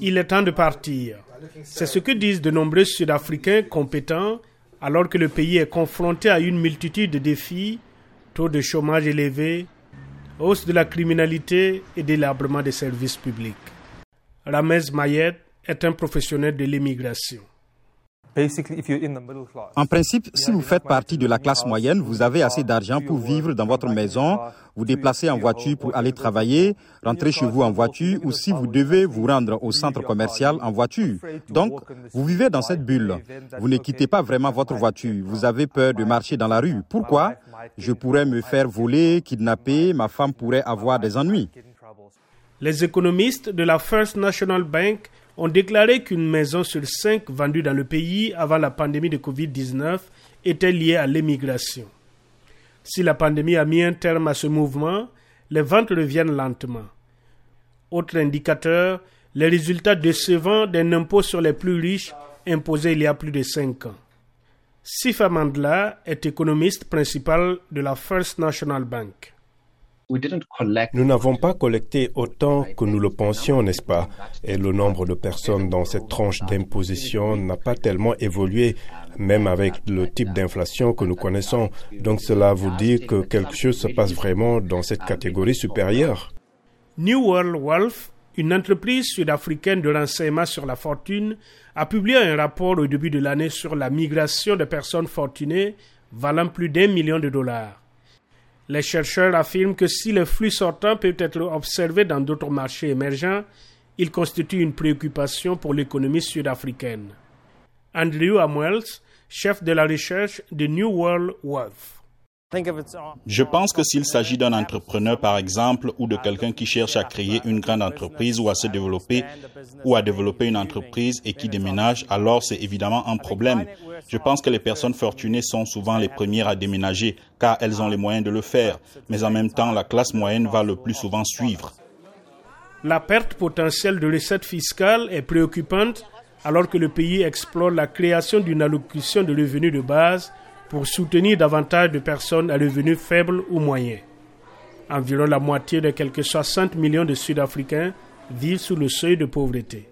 Il est temps de partir. C'est ce que disent de nombreux Sud-Africains compétents alors que le pays est confronté à une multitude de défis, taux de chômage élevé, hausse de la criminalité et délabrement des services publics. Ramez Mayet est un professionnel de l'immigration. En principe, si vous faites partie de la classe moyenne, vous avez assez d'argent pour vivre dans votre maison, vous déplacer en voiture pour aller travailler, rentrer chez vous en voiture ou si vous devez vous rendre au centre commercial en voiture. Donc, vous vivez dans cette bulle. Vous ne quittez pas vraiment votre voiture. Vous avez peur de marcher dans la rue. Pourquoi Je pourrais me faire voler, kidnapper, ma femme pourrait avoir des ennuis? Les économistes de la First National Bank ont déclaré qu'une maison sur cinq vendue dans le pays avant la pandémie de Covid-19 était liée à l'émigration. Si la pandémie a mis un terme à ce mouvement, les ventes reviennent lentement. Autre indicateur, les résultats décevants d'un impôt sur les plus riches imposé il y a plus de cinq ans. Sifa Mandla est économiste principal de la First National Bank. Nous n'avons pas collecté autant que nous le pensions, n'est-ce pas? Et le nombre de personnes dans cette tranche d'imposition n'a pas tellement évolué, même avec le type d'inflation que nous connaissons. Donc cela vous dit que quelque chose se passe vraiment dans cette catégorie supérieure. New World Wealth, une entreprise sud-africaine de renseignement sur la fortune, a publié un rapport au début de l'année sur la migration de personnes fortunées valant plus d'un million de dollars. Les chercheurs affirment que si le flux sortant peut être observé dans d'autres marchés émergents, il constitue une préoccupation pour l'économie sud-africaine. Andrew Amwells, chef de la recherche de New World Wealth. Je pense que s'il s'agit d'un entrepreneur, par exemple, ou de quelqu'un qui cherche à créer une grande entreprise ou à se développer ou à développer une entreprise et qui déménage, alors c'est évidemment un problème. Je pense que les personnes fortunées sont souvent les premières à déménager car elles ont les moyens de le faire. Mais en même temps, la classe moyenne va le plus souvent suivre. La perte potentielle de recettes fiscales est préoccupante alors que le pays explore la création d'une allocution de revenus de base pour soutenir davantage de personnes à revenus faibles ou moyens. Environ la moitié de quelques 60 millions de Sud-Africains vivent sous le seuil de pauvreté.